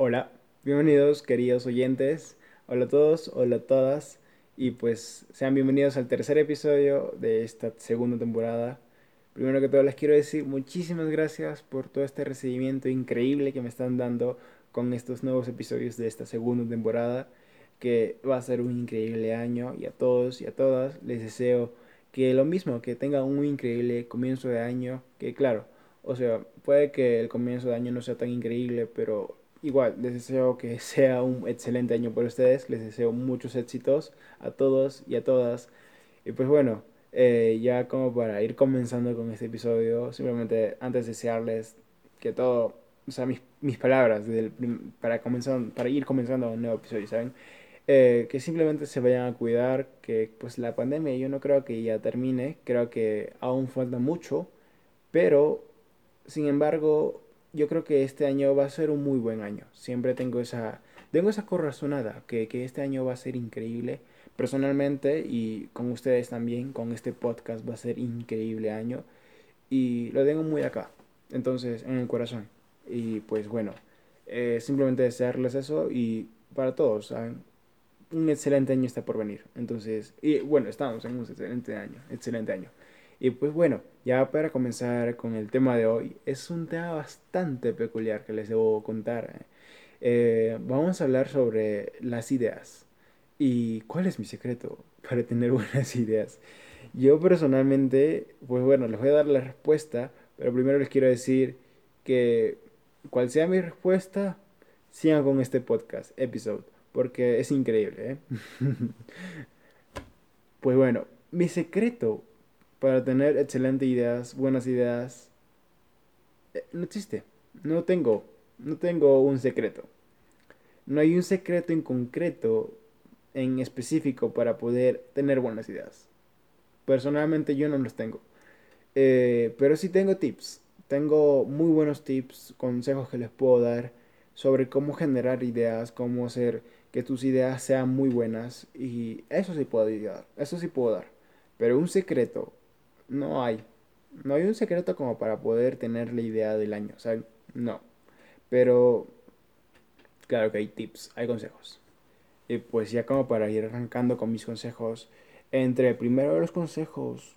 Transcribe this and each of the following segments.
Hola, bienvenidos queridos oyentes. Hola a todos, hola a todas. Y pues sean bienvenidos al tercer episodio de esta segunda temporada. Primero que todo les quiero decir muchísimas gracias por todo este recibimiento increíble que me están dando con estos nuevos episodios de esta segunda temporada, que va a ser un increíble año. Y a todos y a todas les deseo que lo mismo, que tengan un increíble comienzo de año, que claro, o sea, puede que el comienzo de año no sea tan increíble, pero igual, les deseo que sea un excelente año para ustedes, les deseo muchos éxitos a todos y a todas. Y pues bueno, eh, ya como para ir comenzando con este episodio, simplemente antes de desearles que todo, o sea, mis, mis palabras para, comenzar, para ir comenzando un nuevo episodio, ¿saben? Eh, que simplemente se vayan a cuidar, que pues la pandemia yo no creo que ya termine, creo que aún falta mucho, pero sin embargo yo creo que este año va a ser un muy buen año. Siempre tengo esa, tengo esa corazonada, que, que este año va a ser increíble. Personalmente y con ustedes también, con este podcast va a ser increíble año. Y lo tengo muy acá, entonces, en el corazón. Y pues bueno, eh, simplemente desearles eso y para todos, ¿saben? Un excelente año está por venir. Entonces, y bueno, estamos en un excelente año, excelente año. Y pues bueno, ya para comenzar con el tema de hoy, es un tema bastante peculiar que les debo contar. Eh, vamos a hablar sobre las ideas. ¿Y cuál es mi secreto para tener buenas ideas? Yo personalmente, pues bueno, les voy a dar la respuesta, pero primero les quiero decir que cual sea mi respuesta, sigan con este podcast, episode, porque es increíble. ¿eh? pues bueno, mi secreto para tener excelentes ideas, buenas ideas, eh, no existe. No tengo, no tengo un secreto. No hay un secreto en concreto, en específico, para poder tener buenas ideas. Personalmente yo no los tengo. Eh, pero sí tengo tips. Tengo muy buenos tips, consejos que les puedo dar sobre cómo generar ideas, cómo hacer que tus ideas sean muy buenas. Y eso sí puedo dar. Eso sí puedo dar. Pero un secreto no hay. No hay un secreto como para poder tener la idea del año, o no. Pero, claro que hay tips, hay consejos. Y pues ya como para ir arrancando con mis consejos, entre primero los consejos,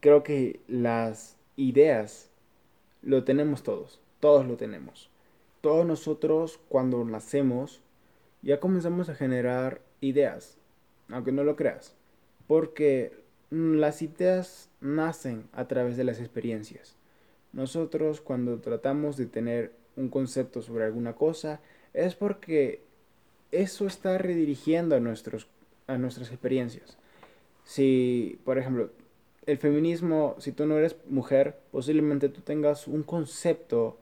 creo que las ideas lo tenemos todos, todos lo tenemos. Todos nosotros cuando nacemos ya comenzamos a generar ideas, aunque no lo creas. Porque las ideas nacen a través de las experiencias. Nosotros cuando tratamos de tener un concepto sobre alguna cosa es porque eso está redirigiendo a, nuestros, a nuestras experiencias. Si, por ejemplo, el feminismo, si tú no eres mujer, posiblemente tú tengas un concepto,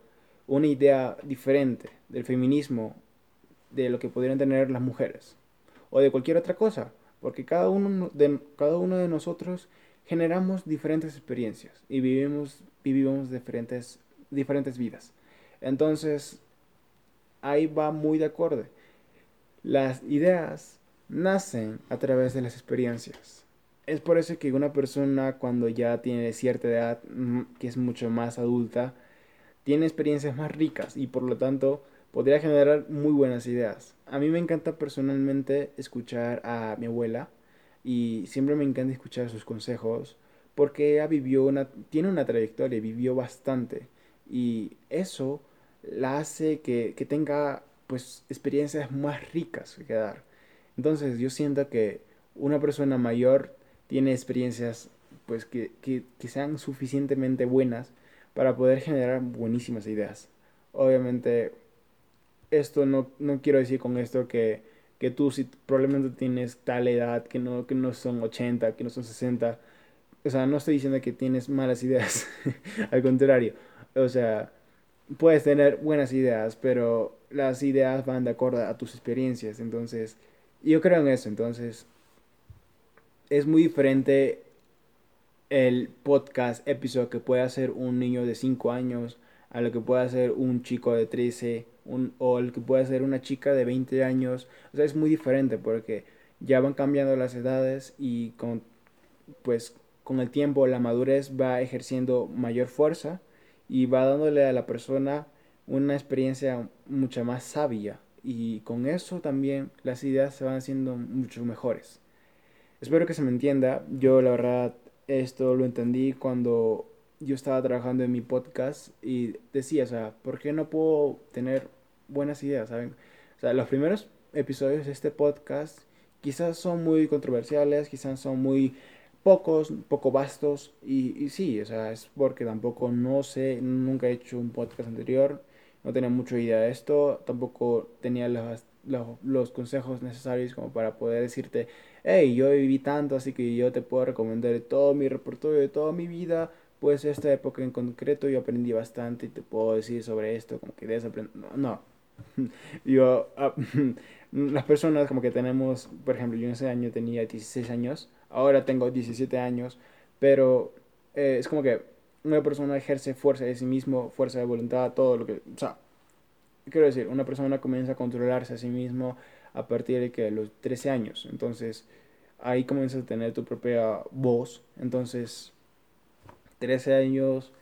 una idea diferente del feminismo de lo que podrían tener las mujeres o de cualquier otra cosa. Porque cada uno de, cada uno de nosotros generamos diferentes experiencias y vivimos, vivimos diferentes, diferentes vidas. Entonces, ahí va muy de acuerdo. Las ideas nacen a través de las experiencias. Es por eso que una persona cuando ya tiene cierta edad, que es mucho más adulta, tiene experiencias más ricas y por lo tanto podría generar muy buenas ideas. A mí me encanta personalmente escuchar a mi abuela y siempre me encanta escuchar sus consejos porque ella vivió una, tiene una trayectoria, vivió bastante y eso la hace que, tenga pues experiencias más ricas que dar. Entonces yo siento que una persona mayor tiene experiencias pues que, que sean suficientemente buenas para poder generar buenísimas ideas. Obviamente esto no, no quiero decir con esto que, que tú si probablemente tienes tal edad, que no, que no son 80, que no son 60. O sea, no estoy diciendo que tienes malas ideas. Al contrario. O sea, puedes tener buenas ideas, pero las ideas van de acuerdo a tus experiencias. Entonces, yo creo en eso. Entonces, es muy diferente el podcast episodio que puede hacer un niño de 5 años a lo que puede hacer un chico de 13 un, o el que puede ser una chica de 20 años. O sea, es muy diferente porque ya van cambiando las edades y con, pues, con el tiempo la madurez va ejerciendo mayor fuerza y va dándole a la persona una experiencia mucho más sabia y con eso también las ideas se van haciendo mucho mejores. Espero que se me entienda. Yo la verdad esto lo entendí cuando yo estaba trabajando en mi podcast y decía, o sea, ¿por qué no puedo tener buenas ideas, saben? O sea, los primeros episodios de este podcast quizás son muy controversiales, quizás son muy pocos, poco vastos y, sí, o sea, es porque tampoco no sé, nunca he hecho un podcast anterior, no tenía mucha idea de esto, tampoco tenía los, los consejos necesarios como para poder decirte, hey, yo viví tanto, así que yo te puedo recomendar todo mi repertorio de toda mi vida, pues esta época en concreto yo aprendí bastante y te puedo decir sobre esto, como que debes aprender, no, yo, ah, las personas como que tenemos, por ejemplo, yo en ese año tenía 16 años, ahora tengo 17 años, pero eh, es como que una persona ejerce fuerza de sí mismo, fuerza de voluntad, todo lo que, o sea, quiero decir, una persona comienza a controlarse a sí mismo a partir de que los 13 años, entonces ahí comienzas a tener tu propia voz, entonces 13 años,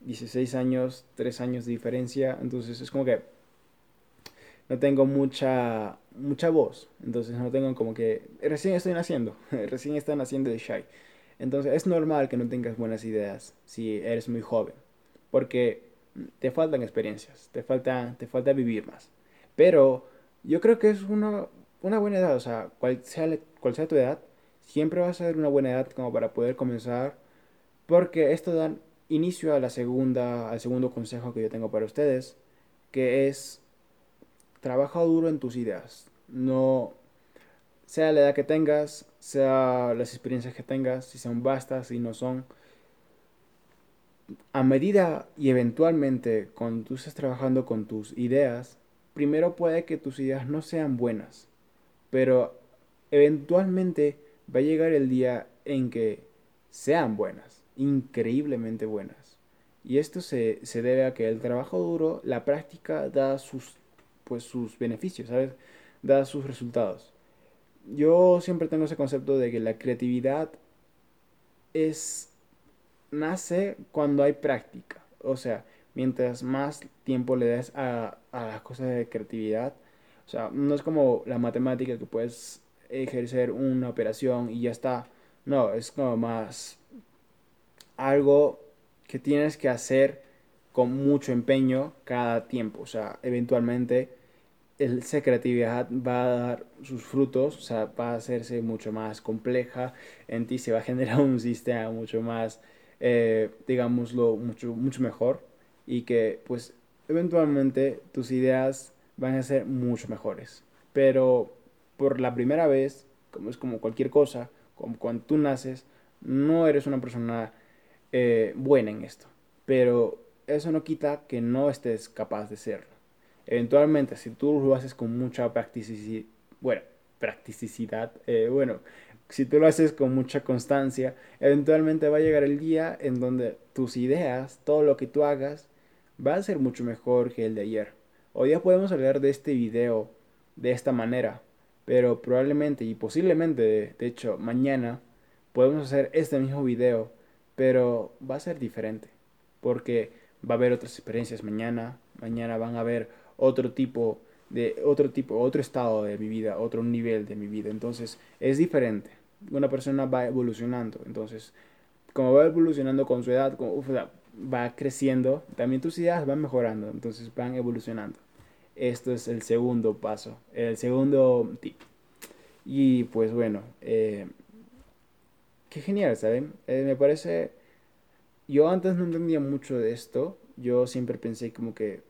16 años, 3 años de diferencia, entonces es como que no tengo mucha mucha voz, entonces no tengo como que recién estoy naciendo, recién están naciendo de Shy. Entonces es normal que no tengas buenas ideas si eres muy joven, porque te faltan experiencias, te falta, te falta vivir más. Pero yo creo que es una, una buena edad, o sea, cual sea, cual sea tu edad, siempre va a ser una buena edad como para poder comenzar, porque esto da inicio a la segunda, al segundo consejo que yo tengo para ustedes, que es trabaja duro en tus ideas. No, sea la edad que tengas, sea las experiencias que tengas, si son vastas, si no son. A medida y eventualmente cuando tú estés trabajando con tus ideas, primero puede que tus ideas no sean buenas, pero eventualmente va a llegar el día en que sean buenas, increíblemente buenas. Y esto se, se debe a que el trabajo duro, la práctica da sus pues sus beneficios, ¿sabes? Da sus resultados. Yo siempre tengo ese concepto de que la creatividad es nace cuando hay práctica. O sea, mientras más tiempo le des a, a las cosas de creatividad, o sea, no es como la matemática que puedes ejercer una operación y ya está. No, es como más algo que tienes que hacer con mucho empeño cada tiempo. O sea, eventualmente esa creatividad va a dar sus frutos, o sea, va a hacerse mucho más compleja, en ti se va a generar un sistema mucho más, eh, digámoslo, mucho, mucho mejor y que pues eventualmente tus ideas van a ser mucho mejores. Pero por la primera vez, como es como cualquier cosa, como cuando tú naces, no eres una persona eh, buena en esto. Pero eso no quita que no estés capaz de serlo. Eventualmente, si tú lo haces con mucha practicidad, bueno, practicidad, eh, bueno, si tú lo haces con mucha constancia, eventualmente va a llegar el día en donde tus ideas, todo lo que tú hagas, va a ser mucho mejor que el de ayer. Hoy día podemos hablar de este video de esta manera, pero probablemente y posiblemente, de hecho, mañana podemos hacer este mismo video, pero va a ser diferente, porque va a haber otras experiencias mañana, mañana van a haber otro tipo de otro tipo, otro estado de mi vida, otro nivel de mi vida. Entonces, es diferente. Una persona va evolucionando. Entonces, como va evolucionando con su edad, como, va creciendo, también tus ideas van mejorando. Entonces, van evolucionando. Esto es el segundo paso, el segundo tip. Y pues bueno, eh, genial, ¿saben? Eh, me parece, yo antes no entendía mucho de esto. Yo siempre pensé como que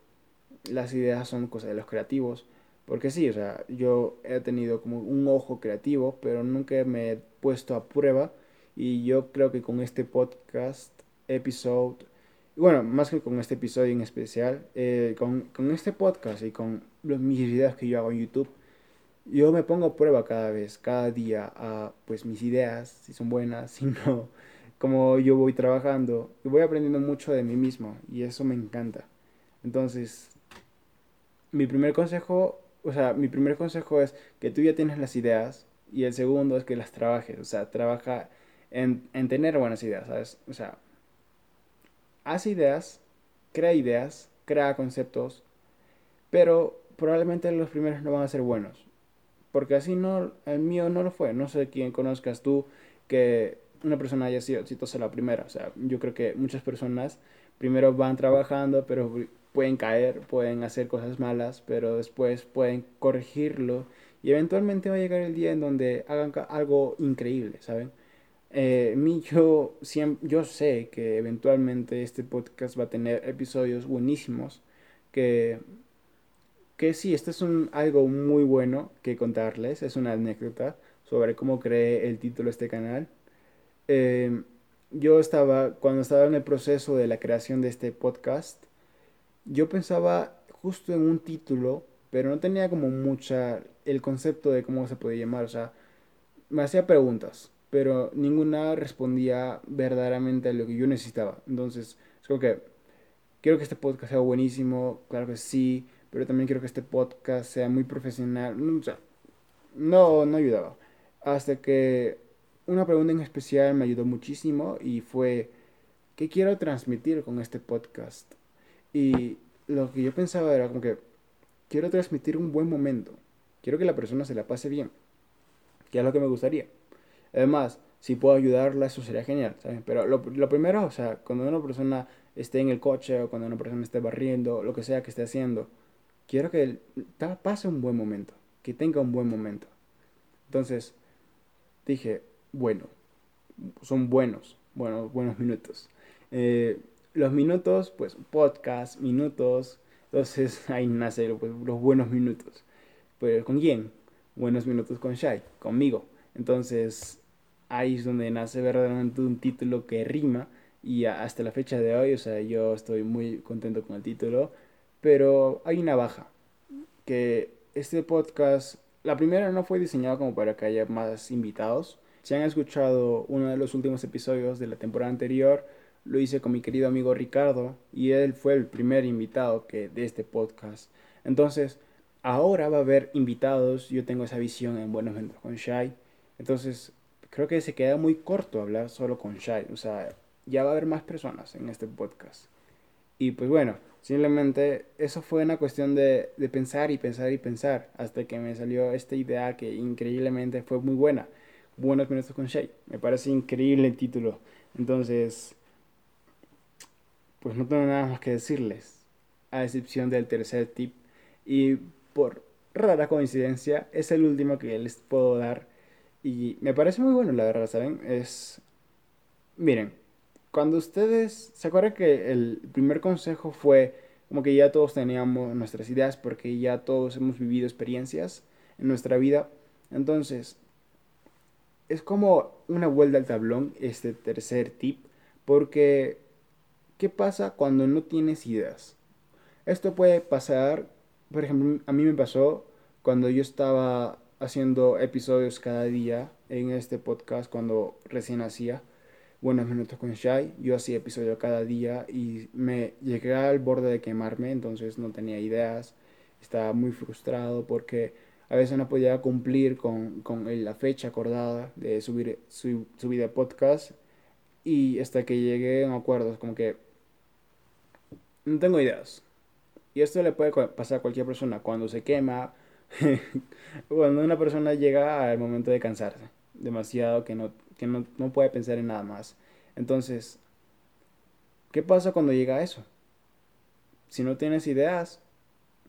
las ideas son cosas de los creativos. Porque sí, o sea, yo he tenido como un ojo creativo, pero nunca me he puesto a prueba. Y yo creo que con este podcast, episodio, bueno, más que con este episodio en especial, eh, con, con, este podcast y con los, mis videos que yo hago en YouTube, yo me pongo a prueba cada vez, cada día, a pues mis ideas, si son buenas, si no, como yo voy trabajando, y voy aprendiendo mucho de mí mismo, y eso me encanta. Entonces, mi primer consejo, o sea, mi primer consejo es que tú ya tienes las ideas y el segundo es que las trabajes, o sea, trabaja en, tener buenas ideas, ¿sabes? O sea, haz ideas, crea ideas crea conceptos, pero probablemente los primeros no van a ser buenos. Porque así no, el mío no lo fue. No sé quién conozcas tú que una persona haya sido exitosa la primera. O sea, yo creo que muchas personas primero van trabajando, pero pueden caer, pueden hacer cosas malas, pero después pueden corregirlo y eventualmente va a llegar el día en donde hagan algo increíble, ¿saben? Eh, yo, yo sé que eventualmente este podcast va a tener episodios buenísimos que, que sí, esto es un, algo muy bueno que contarles, es una anécdota sobre cómo creé el título de este canal. Eh, yo estaba, cuando estaba en el proceso de la creación de este podcast, yo pensaba justo en un título, pero no tenía como mucha el concepto de cómo se podía llamar, o sea, me hacía preguntas, pero ninguna respondía verdaderamente a lo que yo necesitaba. Entonces, es como que quiero que este podcast sea buenísimo, claro que sí, pero también quiero que este podcast sea muy profesional, o sea, no, no ayudaba. Hasta que una pregunta en especial me ayudó muchísimo y fue, ¿qué quiero transmitir con este podcast? Y lo que yo pensaba era como que quiero transmitir un buen momento. Quiero que la persona se la pase bien. Que es lo que me gustaría. Además, si puedo ayudarla, eso sería genial, ¿saben? Pero lo, lo, primero, o sea, cuando una persona esté en el coche o cuando una persona esté barriendo, lo que sea que esté haciendo, quiero que pase un buen momento, que tenga un buen momento. Entonces, dije, bueno, son buenos, bueno, buenos minutos. Eh, los minutos, pues podcast, minutos, entonces ahí nace pues, los buenos minutos. Pero ¿con quién? Buenos minutos con Shai, conmigo. Entonces ahí es donde nace verdaderamente un título que rima y hasta la fecha de hoy, o sea, yo estoy muy contento con el título, pero hay una baja, que este podcast, la primera no fue diseñado como para que haya más invitados. Si han escuchado uno de los últimos episodios de la temporada anterior, lo hice con mi querido amigo Ricardo y él fue el primer invitado que, de este podcast. Entonces, ahora va a haber invitados, yo tengo esa visión en Buenos Momentos con Shai. Entonces, creo que se queda muy corto hablar solo con Shai. O sea, ya va a haber más personas en este podcast. Y pues bueno, simplemente eso fue una cuestión de, de pensar y pensar y pensar hasta que me salió esta idea que increíblemente fue muy buena. Buenos minutos con Shai. Me parece increíble el título. Entonces, pues no tengo nada más que decirles, a excepción del tercer tip. Y por rara coincidencia, es el último que les puedo dar. Y me parece muy bueno, la verdad, ¿saben? Es... Miren, cuando ustedes... ¿Se acuerdan que el primer consejo fue como que ya todos teníamos nuestras ideas porque ya todos hemos vivido experiencias en nuestra vida? Entonces, es como una vuelta al tablón este tercer tip porque ¿Qué pasa cuando no tienes ideas? Esto puede pasar, por ejemplo, a mí me pasó cuando yo estaba haciendo episodios cada día en este podcast cuando recién hacía Buenos Minutos con Shai. Yo hacía episodios cada día y me llegué al borde de quemarme, entonces no tenía ideas. Estaba muy frustrado porque a veces no podía cumplir con, la fecha acordada de subir, su, subir el podcast. Y hasta que llegué a acuerdos, como que no tengo ideas. Y esto le puede pasar a cualquier persona cuando se quema, cuando una persona llega al momento de cansarse demasiado que no, que no, no puede pensar en nada más. Entonces, ¿qué pasa cuando llega a eso? Si no tienes ideas,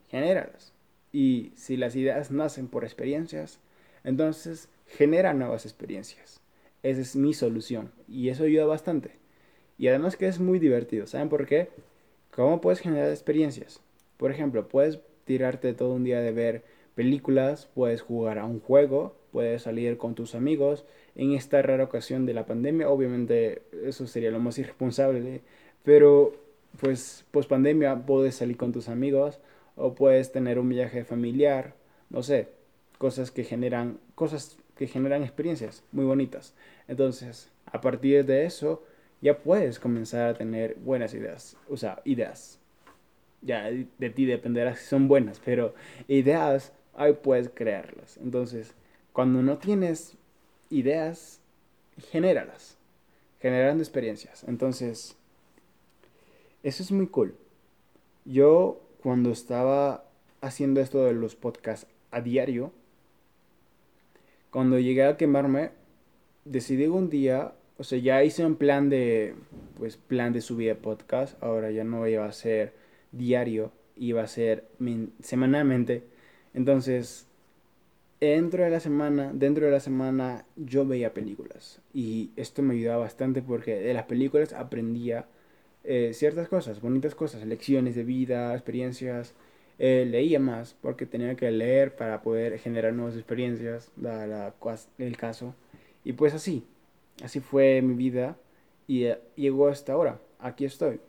genéralas. Y si las ideas nacen por experiencias, entonces genera nuevas experiencias. Esa es mi solución. Y eso ayuda bastante. Y además que es muy divertido. ¿Saben por qué? ¿Cómo puedes generar experiencias? Por ejemplo, puedes tirarte todo un día de ver películas, puedes jugar a un juego, puedes salir con tus amigos. En esta rara ocasión de la pandemia, obviamente eso sería lo más irresponsable, pero pues post pandemia puedes salir con tus amigos o puedes tener un viaje familiar, no sé, cosas que generan cosas que generan experiencias muy bonitas. Entonces, a partir de eso, ya puedes comenzar a tener buenas ideas. O sea, ideas. Ya de ti dependerá si son buenas, pero ideas ahí puedes crearlas. Entonces, cuando no tienes ideas, genéralas. Generando experiencias. Entonces, eso es muy cool. Yo cuando estaba haciendo esto de los podcasts a diario, cuando llegué a quemarme, decidí un día, o sea, ya hice un plan de, pues, plan de subida de podcast, ahora ya no iba a ser diario, iba a ser semanalmente. Entonces, dentro de la semana, dentro de la semana yo veía películas y esto me ayudaba bastante porque de las películas aprendía eh, ciertas cosas, bonitas cosas, lecciones de vida, experiencias. Eh, leía más porque tenía que leer para poder generar nuevas experiencias, dada el caso. Y pues así, así fue mi vida y eh, llegó hasta ahora. Aquí estoy.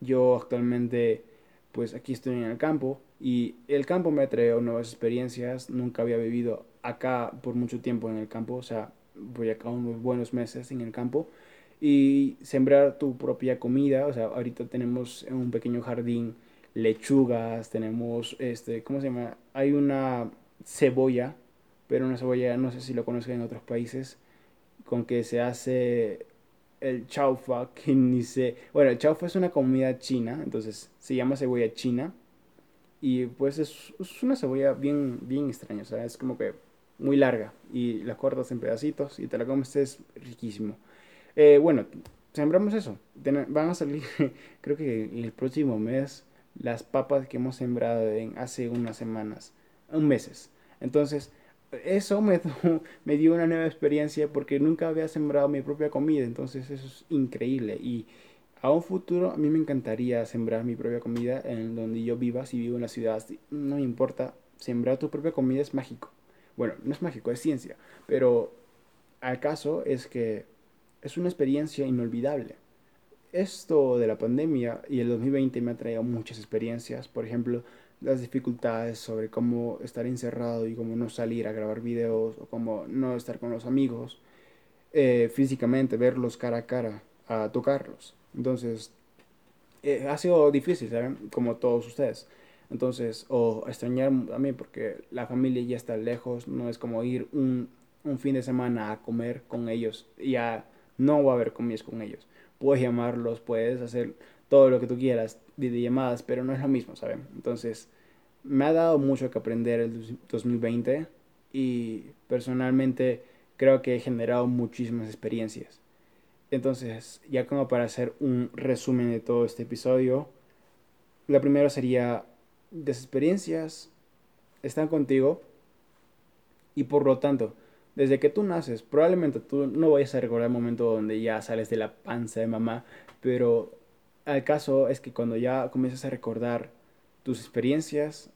Yo actualmente, pues aquí estoy en el campo y el campo me trae nuevas experiencias. Nunca había vivido acá por mucho tiempo en el campo, o sea, voy acá unos buenos meses en el campo y sembrar tu propia comida. O sea, ahorita tenemos en un pequeño jardín lechugas, tenemos, este, ¿cómo se llama? Hay una cebolla, pero una cebolla, no sé si lo conocen en otros países, con que se hace el chaufa, que ni sé... Bueno, el chaufa es una comida china, entonces se llama cebolla china. Y pues es, es una cebolla bien, bien extraña, o sea, es como que muy larga y la cortas en pedacitos y te la comes, es riquísimo. Eh, bueno, sembramos eso. van a salir, creo que el próximo mes, las papas que hemos sembrado en hace unas semanas, un meses. Entonces, eso me, me dio una nueva experiencia porque nunca había sembrado mi propia comida. Entonces, eso es increíble. Y a un futuro, a mí me encantaría sembrar mi propia comida en donde yo viva. Si vivo en la ciudad, no me importa. Sembrar tu propia comida es mágico. Bueno, no es mágico, es ciencia. Pero al caso es que es una experiencia inolvidable. Esto de la pandemia y el 2020 me ha traído muchas experiencias, por ejemplo, las dificultades sobre cómo estar encerrado y cómo no salir a grabar videos o cómo no estar con los amigos eh, físicamente, verlos cara a cara, a tocarlos. Entonces, eh, ha sido difícil, ¿saben? Como todos ustedes. Entonces, o extrañar a mí porque la familia ya está lejos, no es como ir un, un fin de semana a comer con ellos y a no va a haber comidas con ellos. Puedes llamarlos, puedes hacer todo lo que tú quieras, llamadas, pero no es lo mismo, ¿saben? Entonces, me ha dado mucho que aprender el 2020 y personalmente creo que he generado muchísimas experiencias. Entonces, ya como para hacer un resumen de todo este episodio, la primera sería, las experiencias están contigo y por lo tanto, desde que tú naces, probablemente tú no vayas a recordar el momento donde ya sales de la panza de mamá, pero el caso es que cuando ya comienzas a recordar tus experiencias,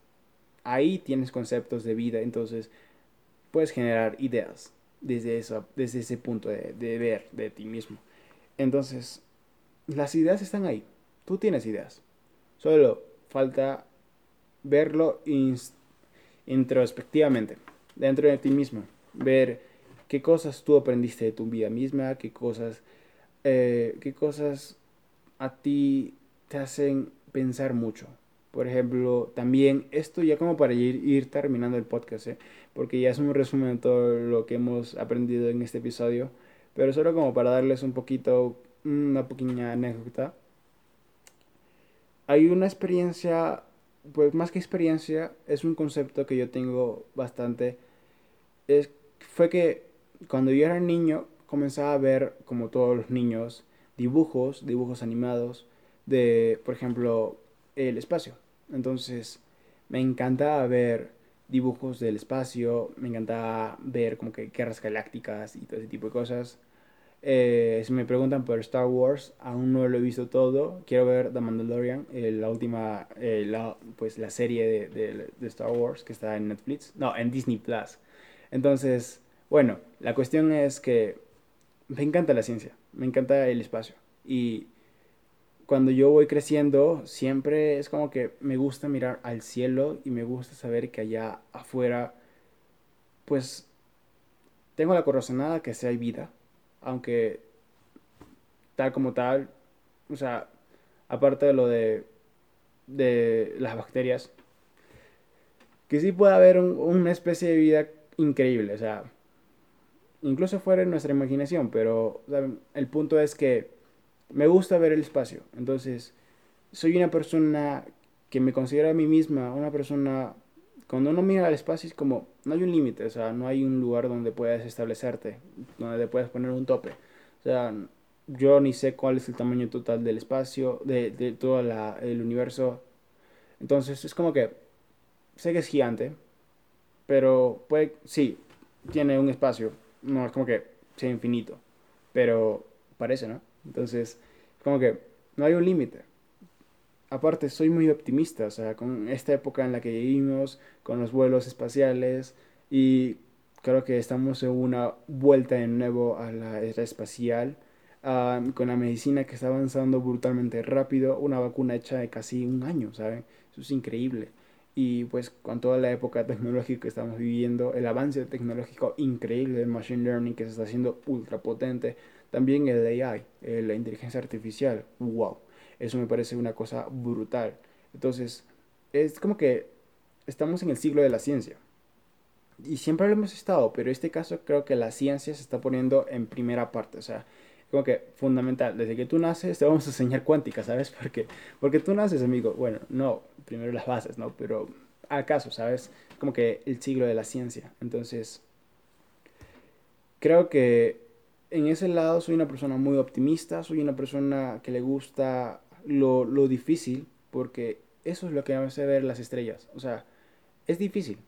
ahí tienes conceptos de vida, entonces puedes generar ideas desde, eso, desde ese punto de, de ver de ti mismo. Entonces, las ideas están ahí, tú tienes ideas, solo falta verlo introspectivamente, dentro de ti mismo ver qué cosas tú aprendiste de tu vida misma, qué cosas, eh, qué cosas a ti te hacen pensar mucho. Por ejemplo, también esto ya como para ir, ir terminando el podcast, ¿eh? Porque ya es un resumen de todo lo que hemos aprendido en este episodio, pero solo como para darles un poquito, una pequeña anécdota. Hay una experiencia, pues más que experiencia, es un concepto que yo tengo bastante, es fue que cuando yo era niño comenzaba a ver, como todos los niños, dibujos, dibujos animados de, por ejemplo, el espacio. Entonces, me encantaba ver dibujos del espacio, me encantaba ver como que guerras galácticas y todo ese tipo de cosas. Eh, si me preguntan por Star Wars, aún no lo he visto todo. Quiero ver The Mandalorian, eh, la última, eh, la, pues la serie de, de, de, Star Wars que está en Netflix, no, en Disney Plus. Entonces, bueno, la cuestión es que me encanta la ciencia, me encanta el espacio. Y cuando yo voy creciendo, siempre es como que me gusta mirar al cielo y me gusta saber que allá afuera, pues, tengo la corazonada que sea hay vida. Aunque tal como tal, o sea, aparte de lo de, de las bacterias, que sí puede haber una especie de vida increíble, o sea, incluso fuera de nuestra imaginación, pero el punto es que me gusta ver el espacio, entonces soy una persona que me considero a mí misma una persona, cuando uno mira al espacio es como, no hay un límite, o sea, no hay un lugar donde puedas establecerte, donde te puedas poner un tope. O sea, yo ni sé cuál es el tamaño total del espacio, de, todo la, el universo. Entonces es como que sé que es gigante, pero puede, sí, tiene un espacio, no es como que sea infinito, pero parece, ¿no? Entonces, como que no hay un límite. Aparte, soy muy optimista, o sea, con esta época en la que vivimos, con los vuelos espaciales, y creo que estamos en una vuelta de nuevo a la era espacial, ah, con la medicina que está avanzando brutalmente rápido, una vacuna hecha de casi un año, ¿saben? Eso es increíble. Y pues con toda la época tecnológica que estamos viviendo, el avance tecnológico increíble del machine learning que se está haciendo ultra potente, también el AI, eh, la inteligencia artificial, wow, eso me parece una cosa brutal. Entonces, es como que estamos en el siglo de la ciencia. Y siempre lo hemos estado, pero en este caso creo que la ciencia se está poniendo en primera parte, o sea, como que fundamental. Desde que tú naces te vamos a enseñar cuántica, ¿sabes? Porque, porque tú naces, amigo. Bueno, no, primero las bases, ¿no? Pero acaso, ¿sabes? Como que el siglo de la ciencia. Entonces, creo que en ese lado soy una persona muy optimista, soy una persona que le gusta lo, lo difícil, porque eso es lo que me hace ver las estrellas. O sea, es difícil,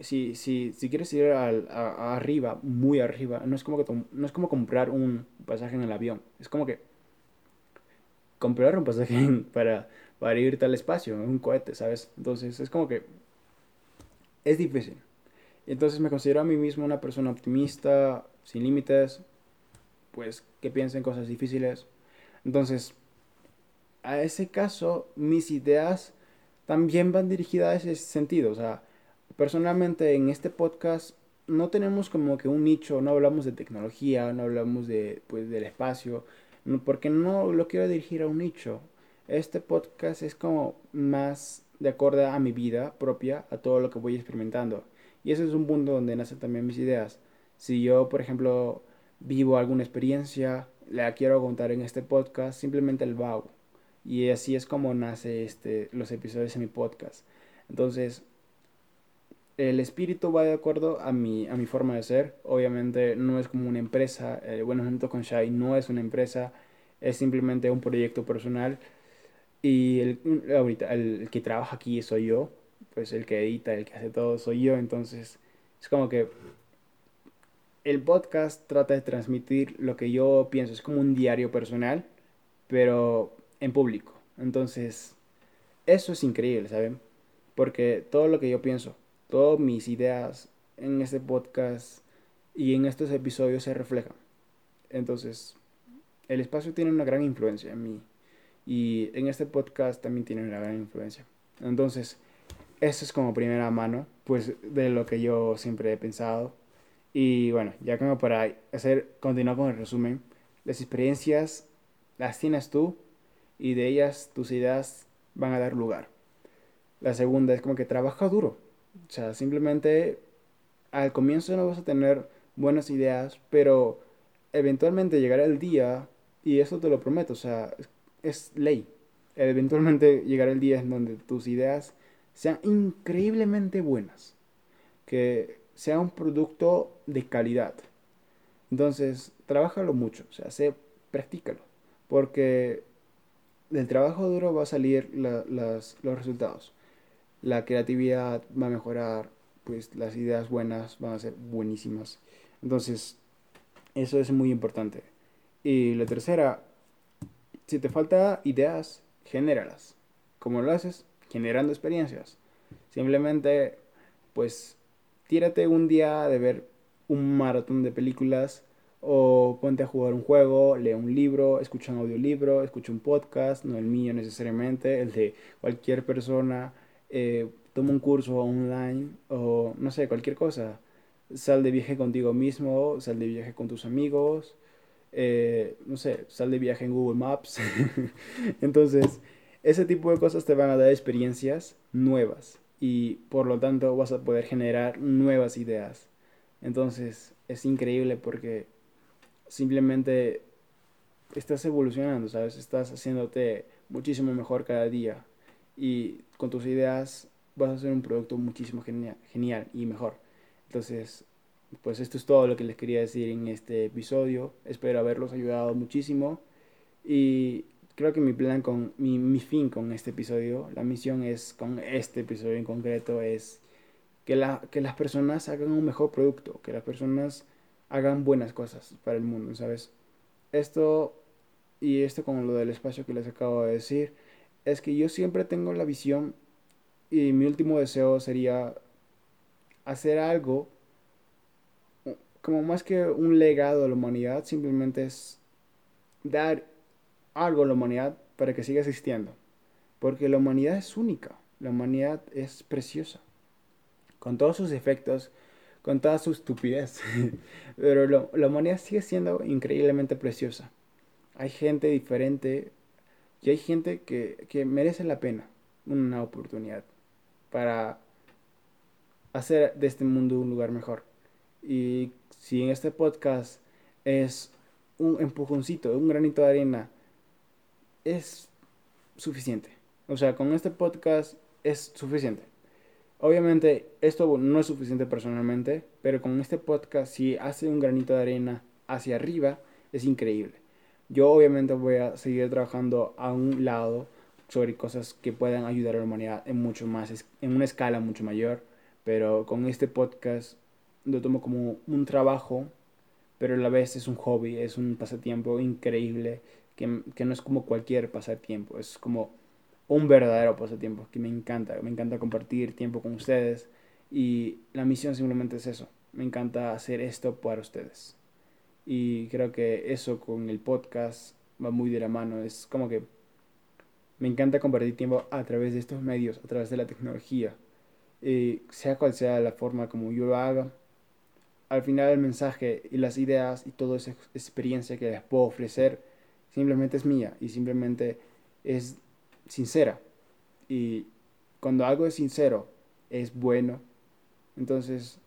si, si, si quieres ir al, a, arriba, muy arriba, no es, como que no es como comprar un pasaje en el avión. Es como que comprar un pasaje para, para irte al espacio, un cohete, ¿sabes? Entonces es como que es difícil. Entonces me considero a mí mismo una persona optimista, sin límites, pues que piensa en cosas difíciles. Entonces, a ese caso, mis ideas también van dirigidas a ese sentido. O sea, personalmente en este podcast no tenemos como que un nicho, no hablamos de tecnología, no hablamos de, pues, del espacio, porque no lo quiero dirigir a un nicho. Este podcast es como más de acuerdo a mi vida propia, a todo lo que voy experimentando. Y ese es un punto donde nacen también mis ideas. Si yo, por ejemplo, vivo alguna experiencia, la quiero contar en este podcast, simplemente el vago. Y así es como nace este, los episodios en mi podcast. Entonces, el espíritu va de acuerdo a mi, a mi forma de ser. Obviamente no es como una empresa. Eh, bueno, junto con Shai no es una empresa, es simplemente un proyecto personal. Y el, ahorita el, que trabaja aquí soy yo, pues el que edita, el que hace todo soy yo. Entonces es como que el podcast trata de transmitir lo que yo pienso. Es como un diario personal, pero en público. Entonces, eso es increíble, ¿saben? Porque todo lo que yo pienso, todas mis ideas en este podcast y en estos episodios se reflejan. Entonces, el espacio tiene una gran influencia en mí y en este podcast también tiene una gran influencia. Entonces, eso es como primera mano, pues de lo que yo siempre he pensado. Y bueno, ya como para hacer, continuar con el resumen, las experiencias las tienes tú y de ellas tus ideas van a dar lugar. La segunda es como que trabaja duro. O sea, simplemente al comienzo no vas a tener buenas ideas, pero eventualmente llegará el día, y eso te lo prometo, o sea, es, ley. Eventualmente llegará el día en donde tus ideas sean increíblemente buenas, que sea un producto de calidad. Entonces, trabájalo mucho, o sea, sé, practícalo, porque del trabajo duro va a salir los resultados la creatividad va a mejorar, pues las ideas buenas van a ser buenísimas. Entonces, eso es muy importante. Y la tercera, si te falta ideas, genéralas. ¿Cómo lo haces? Generando experiencias. Simplemente, pues, tírate un día de ver un maratón de películas o ponte a jugar un juego, lee un libro, escucha un audiolibro, escucha un podcast, no el mío necesariamente, el de cualquier persona eh, toma un curso online o no sé, cualquier cosa. Sal de viaje contigo mismo, sal de viaje con tus amigos, eh, no sé, sal de viaje en Google Maps. Entonces, ese tipo de cosas te van a dar experiencias nuevas y por lo tanto vas a poder generar nuevas ideas. Entonces, es increíble porque simplemente estás evolucionando, ¿sabes? Estás haciéndote muchísimo mejor cada día y con tus ideas vas a hacer un producto muchísimo genial, genial y mejor. Entonces, pues esto es todo lo que les quería decir en este episodio. Espero haberlos ayudado muchísimo y creo que mi plan con mi, mi fin con este episodio, la misión es con este episodio en concreto es que, la, que las personas hagan un mejor producto, que las personas hagan buenas cosas para el mundo, ¿sabes? Esto y esto con lo del espacio que les acabo de decir, es que yo siempre tengo la visión y mi último deseo sería hacer algo como más que un legado a la humanidad, simplemente es dar algo a la humanidad para que siga existiendo. Porque la humanidad es única, la humanidad es preciosa, con todos sus efectos, con toda su estupidez. Pero la humanidad sigue siendo increíblemente preciosa. Hay gente diferente y hay gente que, que merece la pena una oportunidad para hacer de este mundo un lugar mejor. Y si en este podcast es un empujoncito, un granito de arena, es suficiente. O sea, con este podcast es suficiente. Obviamente esto no es suficiente personalmente, pero con este podcast si hace un granito de arena hacia arriba, es increíble. Yo obviamente voy a seguir trabajando a un lado sobre cosas que puedan ayudar a la humanidad en mucho más, en una escala mucho mayor, pero con este podcast lo tomo como un trabajo, pero a la vez es un hobby, es un pasatiempo increíble, que, que no es como cualquier pasatiempo, es como un verdadero pasatiempo que me encanta, me encanta compartir tiempo con ustedes y la misión simplemente es eso, me encanta hacer esto para ustedes. Y creo que eso con el podcast va muy de la mano, es como que me encanta compartir tiempo a través de estos medios, a través de la tecnología, y sea cual sea la forma como yo lo haga. Al final el mensaje y las ideas y toda esa experiencia que les puedo ofrecer simplemente es mía y simplemente es sincera. Y cuando algo es sincero, es bueno, entonces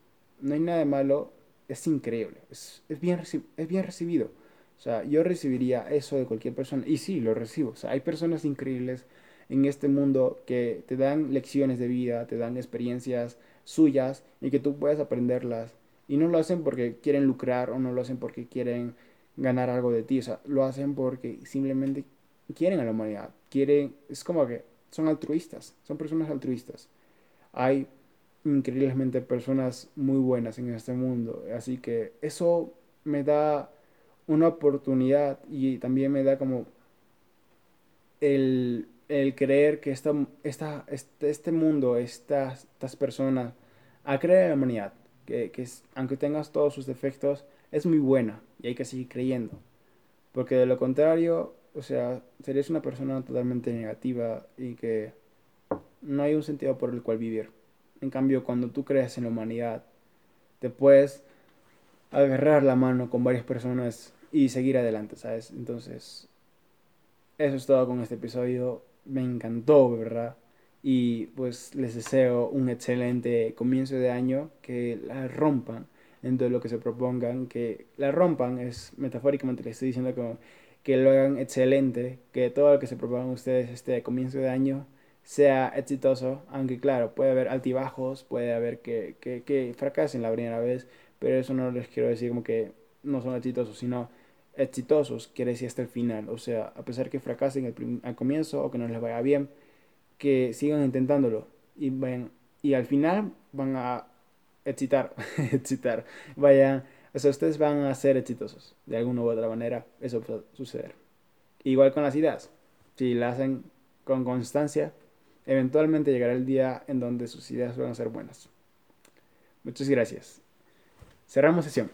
no hay nada de malo, es increíble, es, es, bien, es bien recibido. O sea, yo recibiría eso de cualquier persona, y sí, lo recibo. O sea, hay personas increíbles en este mundo que te dan lecciones de vida, te dan experiencias suyas y que tú puedes aprenderlas. Y no lo hacen porque quieren lucrar o no lo hacen porque quieren ganar algo de ti. O sea, lo hacen porque simplemente quieren a la humanidad. Quieren, es como que son altruistas, son personas altruistas. Hay increíblemente personas muy buenas en este mundo. Así que eso me da una oportunidad y también me da como el, el creer que esta, esta, este, este mundo, estas, estas personas, a creer en la humanidad, que, que aunque tengas todos sus defectos, es muy buena y hay que seguir creyendo. Porque de lo contrario, o sea, serías una persona totalmente negativa y que no hay un sentido por el cual vivir. En cambio, cuando tú crees en la humanidad, te puedes agarrar la mano con varias personas y seguir adelante, ¿sabes? Entonces, eso es todo con este episodio. Me encantó, ¿verdad? Y pues les deseo un excelente comienzo de año, que la rompan en todo lo que se propongan, que la rompan, es metafóricamente les estoy diciendo como que lo hagan excelente, que todo lo que se propongan ustedes este comienzo de año sea exitoso, aunque claro, puede haber altibajos, puede haber que, que, que fracasen la primera vez, pero eso no les quiero decir como que no son exitosos, sino exitosos quiere decir hasta el final, o sea, a pesar que fracasen al comienzo o que no les vaya bien, que sigan intentándolo y vayan, y al final van a excitar, excitar, vayan, o sea, ustedes van a ser exitosos, de alguna u otra manera, eso puede suceder. Igual con las ideas, si las hacen con constancia, eventualmente llegará el día en donde sus ideas van a ser buenas. Muchas gracias. Cerramos sesión.